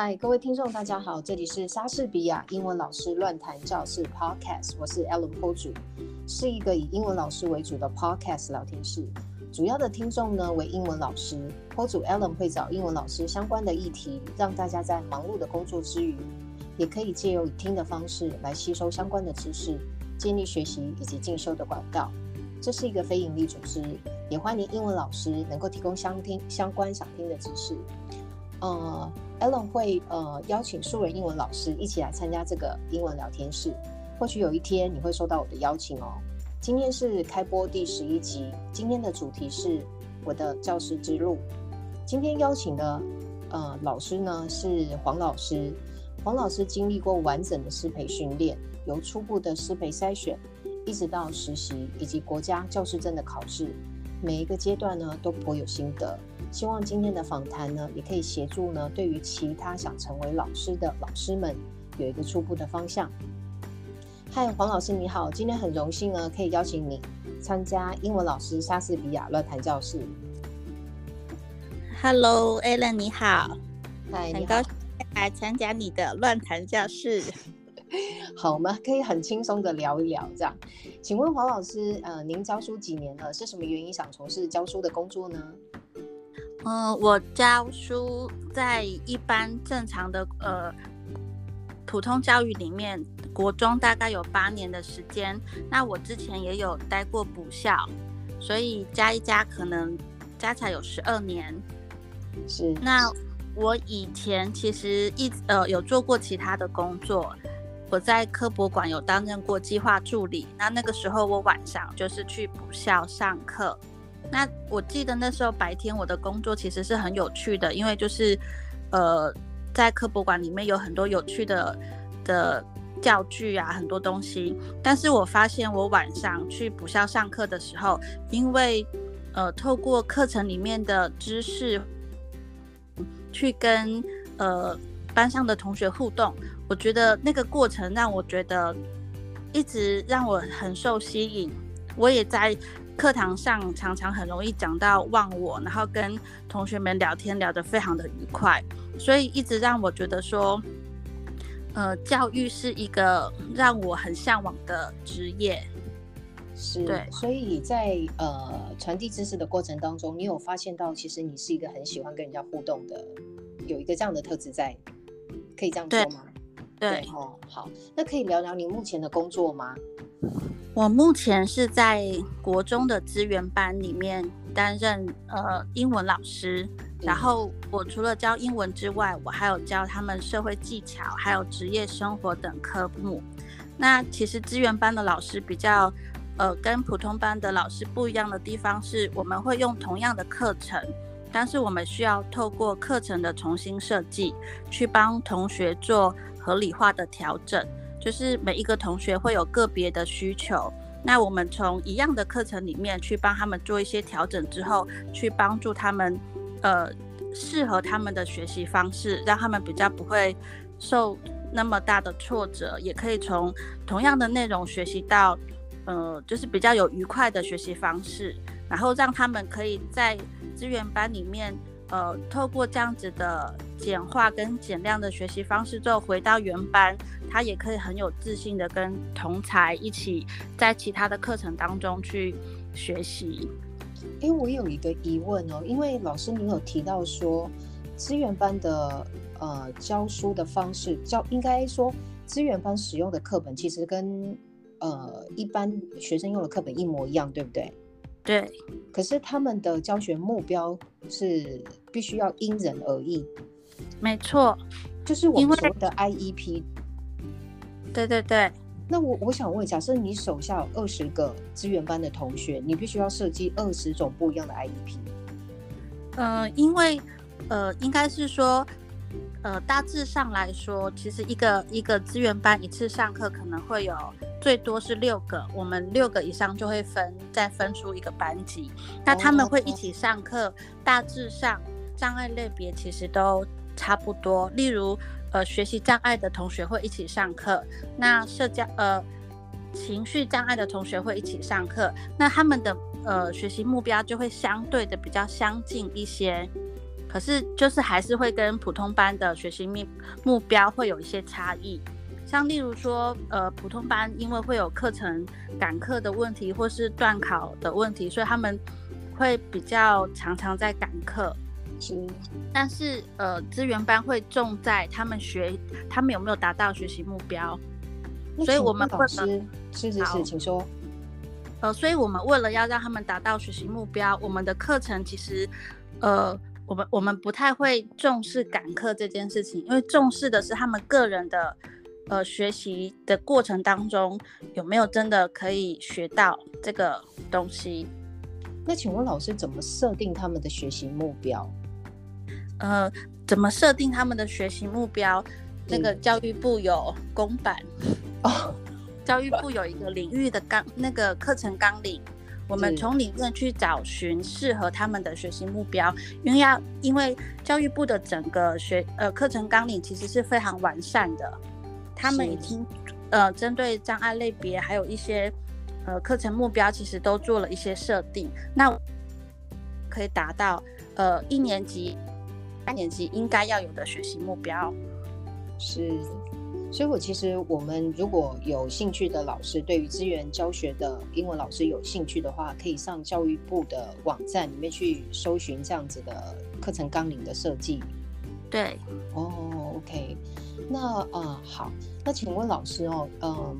嗨，各位听众，大家好，这里是莎士比亚英文老师乱谈教室 Podcast，我是 Ellen 坡主，是一个以英文老师为主的 Podcast 聊天室。主要的听众呢为英文老师，p o 主 Ellen 会找英文老师相关的议题，让大家在忙碌的工作之余，也可以借由以听的方式来吸收相关的知识，建立学习以及进修的管道。这是一个非营利组织，也欢迎英文老师能够提供相听相关想听的知识。呃，Ellen 会呃邀请数人英文老师一起来参加这个英文聊天室，或许有一天你会收到我的邀请哦。今天是开播第十一集，今天的主题是我的教师之路。今天邀请的呃老师呢是黄老师，黄老师经历过完整的师培训练，由初步的师培筛选，一直到实习以及国家教师证的考试，每一个阶段呢都颇有心得。希望今天的访谈呢，也可以协助呢，对于其他想成为老师的老师们有一个初步的方向。嗨，黄老师你好，今天很荣幸呢，可以邀请你参加英文老师莎士比亚乱谈教室。Hello，Ellen 你好，嗨，很高兴来参加你的乱谈教室。好，我们可以很轻松的聊一聊，这样。请问黄老师，呃，您教书几年了？是什么原因想从事教书的工作呢？嗯、呃，我教书在一般正常的呃普通教育里面，国中大概有八年的时间。那我之前也有待过补校，所以加一加可能加起来有十二年。是。那我以前其实一呃有做过其他的工作，我在科博馆有担任过计划助理。那那个时候我晚上就是去补校上课。那我记得那时候白天我的工作其实是很有趣的，因为就是，呃，在科博馆里面有很多有趣的的教具啊，很多东西。但是我发现我晚上去补校上课的时候，因为呃透过课程里面的知识，去跟呃班上的同学互动，我觉得那个过程让我觉得一直让我很受吸引，我也在。课堂上常常很容易讲到忘我，然后跟同学们聊天聊得非常的愉快，所以一直让我觉得说，呃，教育是一个让我很向往的职业。是，对，所以在呃传递知识的过程当中，你有发现到其实你是一个很喜欢跟人家互动的，有一个这样的特质在，可以这样说吗？对，对哦，好，那可以聊聊你目前的工作吗？我目前是在国中的资源班里面担任呃英文老师，然后我除了教英文之外，我还有教他们社会技巧，还有职业生活等科目。那其实资源班的老师比较呃跟普通班的老师不一样的地方是，我们会用同样的课程，但是我们需要透过课程的重新设计，去帮同学做合理化的调整。就是每一个同学会有个别的需求，那我们从一样的课程里面去帮他们做一些调整之后，去帮助他们，呃，适合他们的学习方式，让他们比较不会受那么大的挫折，也可以从同样的内容学习到，呃，就是比较有愉快的学习方式，然后让他们可以在资源班里面。呃，透过这样子的简化跟减量的学习方式之后，回到原班，他也可以很有自信的跟同才一起在其他的课程当中去学习。因为，我有一个疑问哦，因为老师您有提到说，资源班的呃教书的方式教，应该说资源班使用的课本其实跟呃一般学生用的课本一模一样，对不对？对，可是他们的教学目标是必须要因人而异。没错，就是我们说的 IEP。对对对。那我我想问，假设你手下有二十个资源班的同学，你必须要设计二十种不一样的 IEP。呃，因为呃，应该是说。呃，大致上来说，其实一个一个资源班一次上课可能会有最多是六个，我们六个以上就会分再分出一个班级。那他们会一起上课，大致上障碍类别其实都差不多。例如，呃，学习障碍的同学会一起上课，那社交呃情绪障碍的同学会一起上课，那他们的呃学习目标就会相对的比较相近一些。可是就是还是会跟普通班的学习目目标会有一些差异。像例如说，呃，普通班因为会有课程赶课的问题，或是断考的问题，所以他们会比较常常在赶课。是，但是呃，资源班会重在他们学，他们有没有达到学习目标。所以我们会师是是是，请说。呃，所以我们为了要让他们达到学习目标，我们的课程其实，呃，我们我们不太会重视赶课这件事情，因为重视的是他们个人的。呃，学习的过程当中有没有真的可以学到这个东西？那请问老师怎么设定他们的学习目标？呃，怎么设定他们的学习目标？那个教育部有公版哦，教育部有一个领域的纲，那个课程纲领，我们从里面去找寻适合他们的学习目标，因为要因为教育部的整个学呃课程纲领其实是非常完善的。他们已经，呃，针对障碍类别，还有一些，呃，课程目标，其实都做了一些设定。那可以达到，呃，一年级、三年级应该要有的学习目标。是，所以我其实我们如果有兴趣的老师，对于资源教学的英文老师有兴趣的话，可以上教育部的网站里面去搜寻这样子的课程纲领的设计。对，哦，OK。那呃好，那请问老师哦，嗯，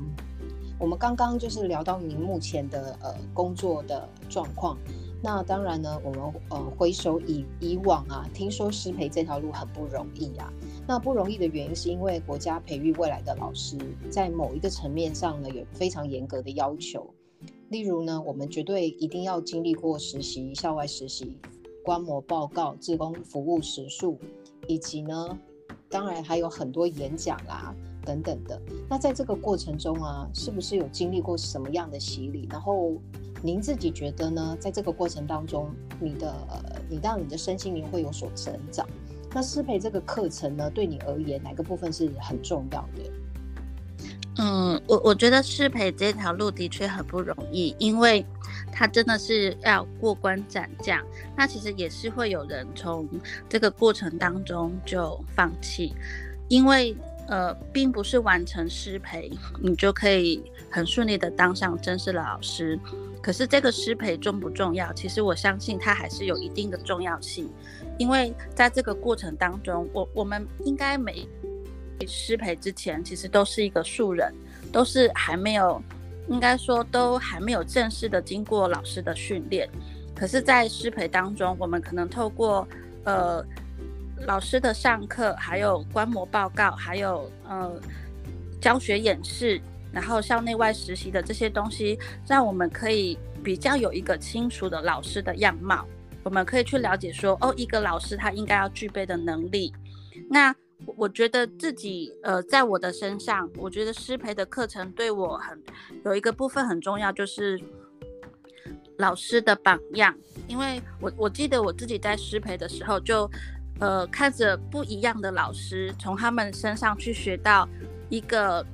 我们刚刚就是聊到您目前的呃工作的状况。那当然呢，我们呃回首以以往啊，听说师培这条路很不容易啊。那不容易的原因是因为国家培育未来的老师，在某一个层面上呢，有非常严格的要求。例如呢，我们绝对一定要经历过实习、校外实习、观摩报告、志工服务时数，以及呢。当然还有很多演讲啦，等等的。那在这个过程中啊，是不是有经历过什么样的洗礼？然后您自己觉得呢？在这个过程当中，你的你让你的身心灵会有所成长。那师培这个课程呢，对你而言哪个部分是很重要的？嗯，我我觉得师培这条路的确很不容易，因为它真的是要过关斩将。那其实也是会有人从这个过程当中就放弃，因为呃，并不是完成师培你就可以很顺利的当上正式的老师。可是这个师培重不重要？其实我相信它还是有一定的重要性，因为在这个过程当中，我我们应该每。师培之前其实都是一个素人，都是还没有，应该说都还没有正式的经过老师的训练。可是，在师培当中，我们可能透过呃老师的上课，还有观摩报告，还有呃教学演示，然后校内外实习的这些东西，让我们可以比较有一个清楚的老师的样貌。我们可以去了解说，哦，一个老师他应该要具备的能力。那我觉得自己呃，在我的身上，我觉得师培的课程对我很有一个部分很重要，就是老师的榜样。因为我我记得我自己在师培的时候就，就呃看着不一样的老师，从他们身上去学到一个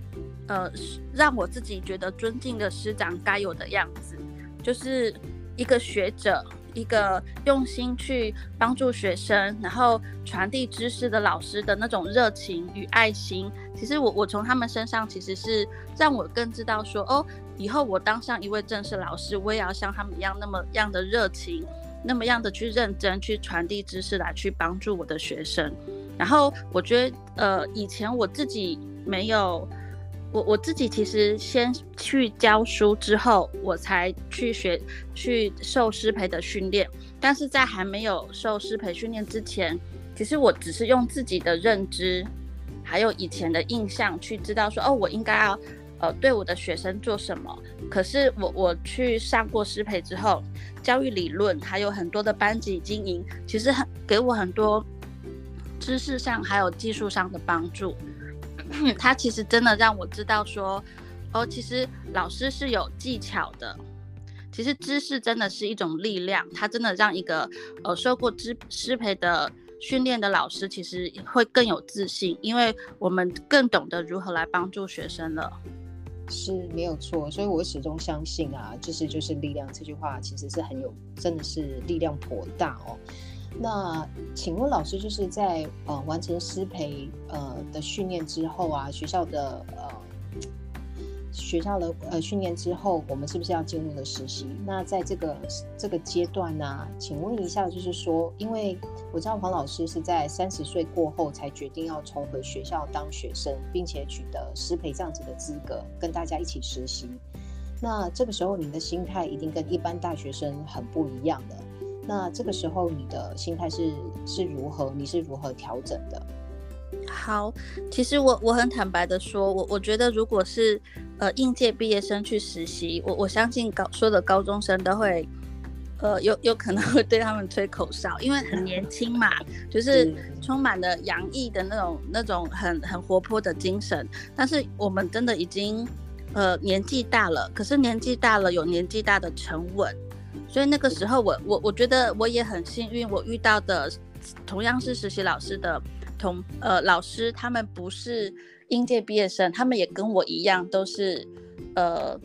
呃让我自己觉得尊敬的师长该有的样子，就是一个学者。一个用心去帮助学生，然后传递知识的老师的那种热情与爱心，其实我我从他们身上其实是让我更知道说，哦，以后我当上一位正式老师，我也要像他们一样那么样的热情，那么样的去认真去传递知识来去帮助我的学生。然后我觉得，呃，以前我自己没有。我我自己其实先去教书之后，我才去学去受师培的训练。但是在还没有受师培训练之前，其实我只是用自己的认知，还有以前的印象去知道说，哦，我应该要呃对我的学生做什么。可是我我去上过师培之后，教育理论还有很多的班级经营，其实很给我很多知识上还有技术上的帮助。他其实真的让我知道说，哦，其实老师是有技巧的。其实知识真的是一种力量，他真的让一个呃受过师师培的训练的老师，其实会更有自信，因为我们更懂得如何来帮助学生了。是没有错，所以我始终相信啊，就是就是力量这句话其实是很有，真的是力量颇大哦。那请问老师，就是在呃完成师培呃的训练之后啊，学校的呃学校的呃训练之后，我们是不是要进入了实习？那在这个这个阶段呢、请问一下，就是说，因为我知道黄老师是在三十岁过后才决定要重回学校当学生，并且取得师培这样子的资格，跟大家一起实习。那这个时候，你的心态一定跟一般大学生很不一样的。那这个时候你的心态是是如何？你是如何调整的？好，其实我我很坦白的说，我我觉得如果是呃应届毕业生去实习，我我相信高说的高中生都会呃有有可能会对他们吹口哨，因为很年轻嘛，就是充满了洋溢的那种那种很很活泼的精神。但是我们真的已经呃年纪大了，可是年纪大了有年纪大的沉稳。所以那个时候我，我我我觉得我也很幸运，我遇到的同样是实习老师的同呃老师，他们不是应届毕业生，他们也跟我一样，都是呃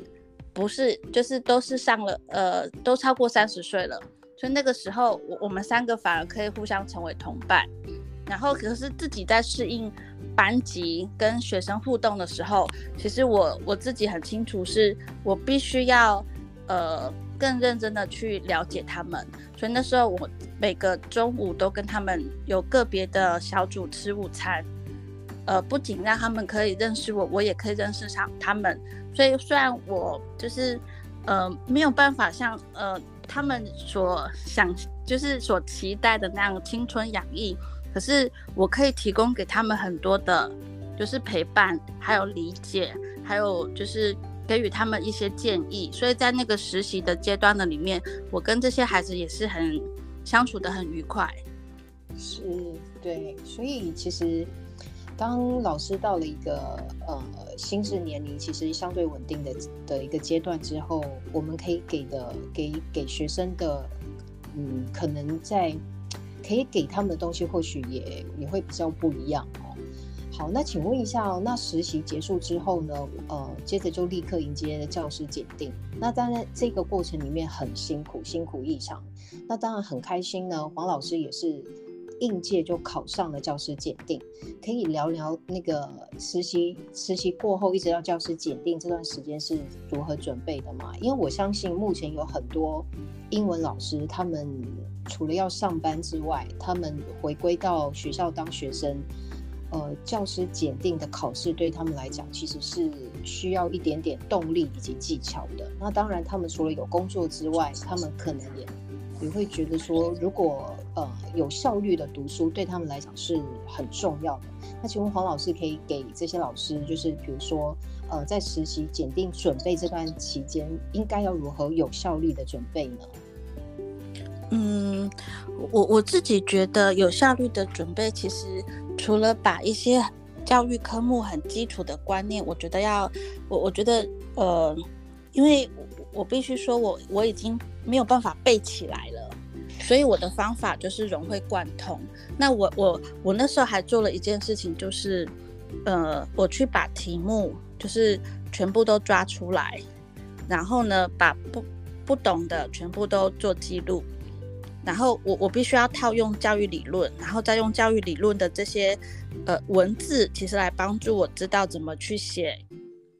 不是就是都是上了呃都超过三十岁了。所以那个时候，我我们三个反而可以互相成为同伴。然后可是自己在适应班级跟学生互动的时候，其实我我自己很清楚，是我必须要呃。更认真的去了解他们，所以那时候我每个中午都跟他们有个别的小组吃午餐，呃，不仅让他们可以认识我，我也可以认识上他们。所以虽然我就是呃没有办法像呃他们所想就是所期待的那样青春洋溢，可是我可以提供给他们很多的，就是陪伴，还有理解，还有就是。给予他们一些建议，所以在那个实习的阶段的里面，我跟这些孩子也是很相处得很愉快。是，对，所以其实当老师到了一个呃心智年龄其实相对稳定的的一个阶段之后，我们可以给的给给学生的，嗯，可能在可以给他们的东西，或许也也会比较不一样。好，那请问一下，那实习结束之后呢？呃，接着就立刻迎接教师检定。那当然，这个过程里面很辛苦，辛苦异常。那当然很开心呢，黄老师也是应届就考上了教师检定。可以聊聊那个实习实习过后一直到教师检定这段时间是如何准备的吗？因为我相信目前有很多英文老师，他们除了要上班之外，他们回归到学校当学生。呃，教师检定的考试对他们来讲，其实是需要一点点动力以及技巧的。那当然，他们除了有工作之外，他们可能也也会觉得说，如果呃有效率的读书，对他们来讲是很重要的。那请问黄老师可以给这些老师，就是比如说呃，在实习检定准备这段期间，应该要如何有效率的准备呢？嗯，我我自己觉得有效率的准备，其实。除了把一些教育科目很基础的观念，我觉得要我我觉得呃，因为我必须说我我已经没有办法背起来了，所以我的方法就是融会贯通。那我我我那时候还做了一件事情，就是呃，我去把题目就是全部都抓出来，然后呢，把不不懂的全部都做记录。然后我我必须要套用教育理论，然后再用教育理论的这些呃文字，其实来帮助我知道怎么去写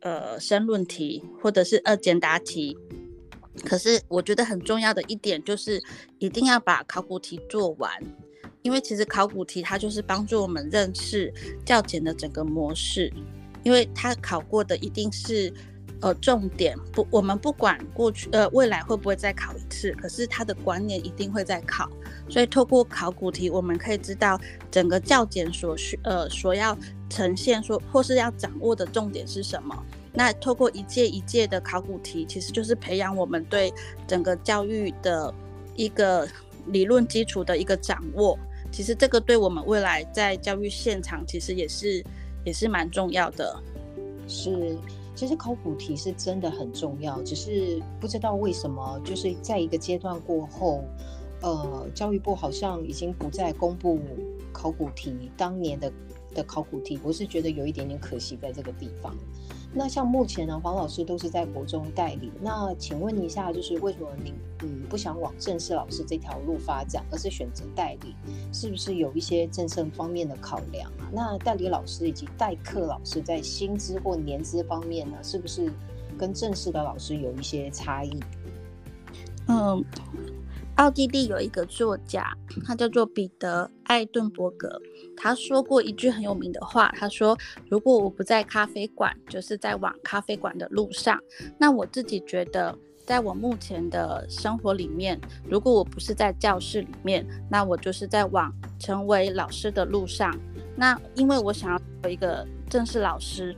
呃申论题或者是二简答题。可是我觉得很重要的一点就是一定要把考古题做完，因为其实考古题它就是帮助我们认识教简的整个模式，因为它考过的一定是。呃，重点不，我们不管过去呃未来会不会再考一次，可是他的观念一定会再考，所以透过考古题，我们可以知道整个教检所需呃所要呈现说或是要掌握的重点是什么。那透过一届一届的考古题，其实就是培养我们对整个教育的一个理论基础的一个掌握。其实这个对我们未来在教育现场，其实也是也是蛮重要的，是。其实考古题是真的很重要，只是不知道为什么，就是在一个阶段过后，呃，教育部好像已经不再公布考古题当年的的考古题，我是觉得有一点点可惜在这个地方。那像目前呢，黄老师都是在国中代理。那请问一下，就是为什么您嗯不想往正式老师这条路发展，而是选择代理？是不是有一些政策方面的考量啊？那代理老师以及代课老师在薪资或年资方面呢，是不是跟正式的老师有一些差异？嗯。奥地利有一个作家，他叫做彼得·艾顿伯格。他说过一句很有名的话，他说：“如果我不在咖啡馆，就是在往咖啡馆的路上。”那我自己觉得，在我目前的生活里面，如果我不是在教室里面，那我就是在往成为老师的路上。那因为我想要做一个正式老师，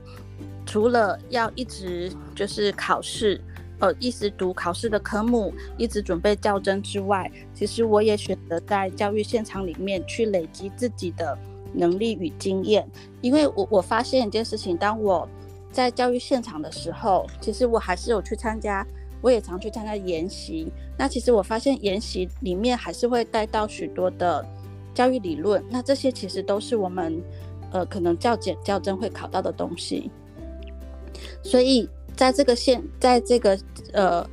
除了要一直就是考试。呃，一直读考试的科目，一直准备教甄之外，其实我也选择在教育现场里面去累积自己的能力与经验。因为我我发现一件事情，当我在教育现场的时候，其实我还是有去参加，我也常去参加研习。那其实我发现研习里面还是会带到许多的教育理论，那这些其实都是我们呃可能教检教甄会考到的东西，所以。在这个现，在这个呃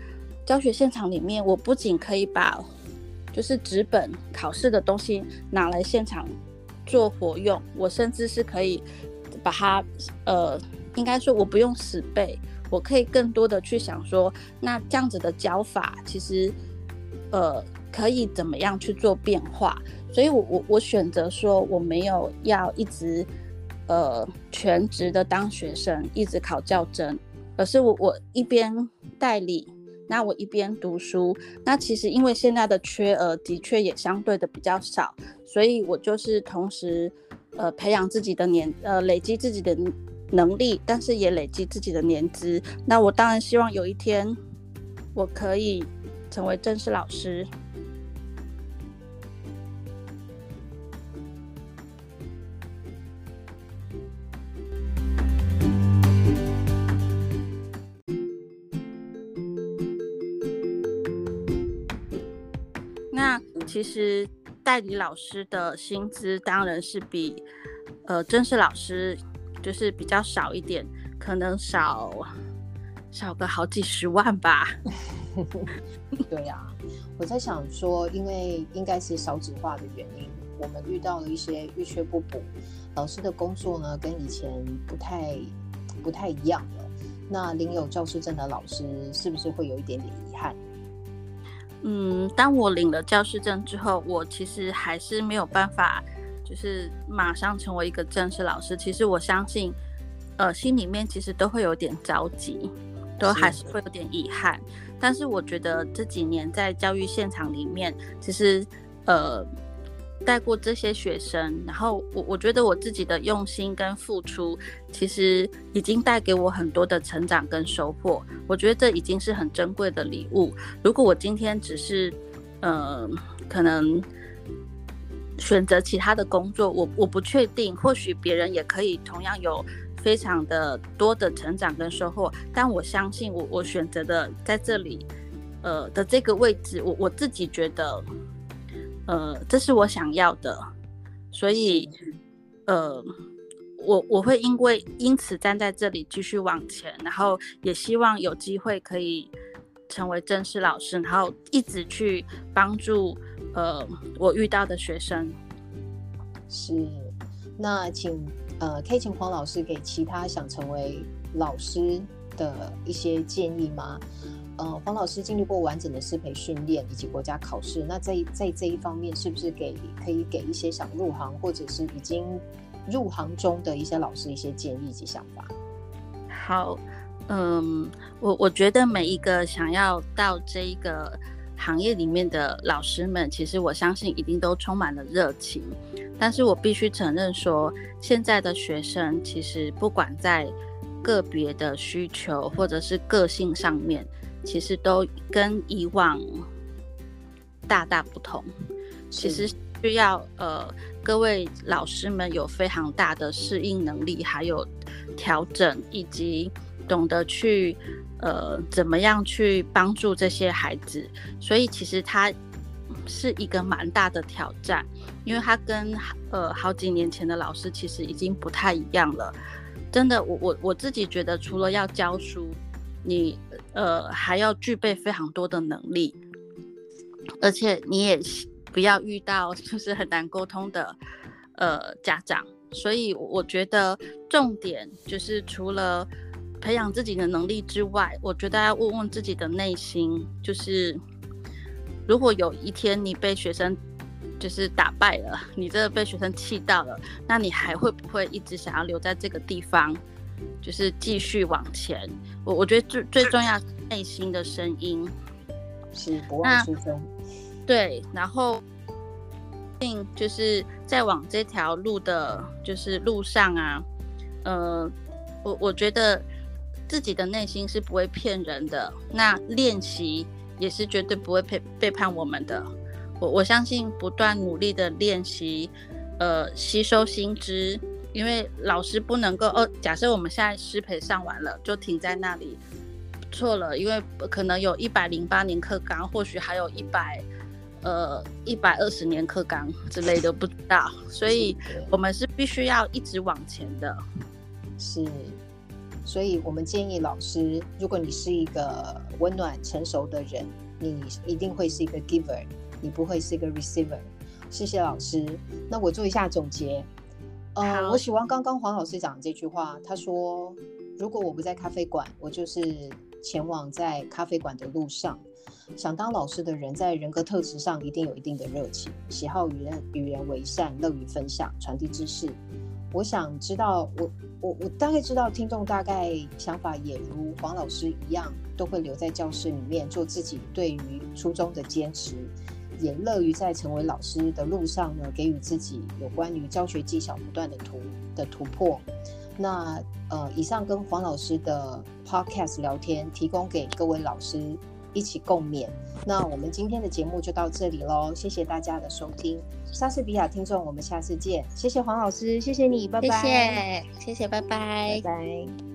教学现场里面，我不仅可以把就是纸本考试的东西拿来现场做活用，我甚至是可以把它呃，应该说我不用死背，我可以更多的去想说，那这样子的教法其实呃可以怎么样去做变化，所以我我我选择说我没有要一直呃全职的当学生，一直考教甄。可是我我一边代理，那我一边读书，那其实因为现在的缺额的确也相对的比较少，所以我就是同时呃培养自己的年呃累积自己的能力，但是也累积自己的年资。那我当然希望有一天我可以成为正式老师。其实代理老师的薪资当然是比呃正式老师就是比较少一点，可能少少个好几十万吧。对呀、我在想说，因为应该是少子化的原因，我们遇到了一些遇缺不补，老师的工作呢跟以前不太不太一样了。那领有教师证的老师是不是会有一点点？嗯，当我领了教师证之后，我其实还是没有办法，就是马上成为一个正式老师。其实我相信，呃，心里面其实都会有点着急，都还是会有点遗憾。但是我觉得这几年在教育现场里面，其实，呃。带过这些学生，然后我我觉得我自己的用心跟付出，其实已经带给我很多的成长跟收获。我觉得这已经是很珍贵的礼物。如果我今天只是，呃，可能选择其他的工作，我我不确定，或许别人也可以同样有非常的多的成长跟收获。但我相信我我选择的在这里，呃的这个位置，我我自己觉得。呃，这是我想要的，所以，呃，我我会因为因此站在这里继续往前，然后也希望有机会可以成为正式老师，然后一直去帮助呃我遇到的学生。是，那请呃可以请黄老师给其他想成为老师的一些建议吗？呃，黄老师经历过完整的师培训练以及国家考试，那在在这一方面，是不是给可以给一些想入行或者是已经入行中的一些老师一些建议及想法？好，嗯，我我觉得每一个想要到这一个行业里面的老师们，其实我相信一定都充满了热情，但是我必须承认说，现在的学生其实不管在个别的需求或者是个性上面。其实都跟以往大大不同，其实需要呃各位老师们有非常大的适应能力，还有调整，以及懂得去呃怎么样去帮助这些孩子。所以其实他是一个蛮大的挑战，因为他跟呃好几年前的老师其实已经不太一样了。真的，我我我自己觉得，除了要教书，你呃还要具备非常多的能力，而且你也不要遇到 就是很难沟通的呃家长。所以我觉得重点就是除了培养自己的能力之外，我觉得要问问自己的内心，就是如果有一天你被学生就是打败了，你这个被学生气到了，那你还会不会一直想要留在这个地方，就是继续往前？我我觉得最最重要是内心的声音是不忘初衷，对，然后并。就是在往这条路的，就是路上啊，呃，我我觉得自己的内心是不会骗人的，那练习也是绝对不会背背叛我们的。我我相信不断努力的练习，呃，吸收新知，因为老师不能够，哦，假设我们现在师培上完了就停在那里，错了，因为可能有一百零八年课纲，或许还有一百。呃，一百二十年课纲之类的不知道，所以我们是必须要一直往前的。是，所以我们建议老师，如果你是一个温暖成熟的人，你一定会是一个 giver，你不会是一个 receiver。谢谢老师。那我做一下总结。呃，我喜欢刚刚黄老师讲的这句话，他说：“如果我不在咖啡馆，我就是前往在咖啡馆的路上。”想当老师的人，在人格特质上一定有一定的热情，喜好与人与人为善，乐于分享，传递知识。我想知道，我我我大概知道，听众大概想法也如黄老师一样，都会留在教室里面做自己对于初衷的坚持，也乐于在成为老师的路上呢，给予自己有关于教学技巧不断的突的突破。那呃，以上跟黄老师的 podcast 聊天，提供给各位老师。一起共勉。那我们今天的节目就到这里喽，谢谢大家的收听。莎士比亚听众，我们下次见。谢谢黄老师，谢谢你，拜拜。谢谢，谢谢，拜拜，拜拜。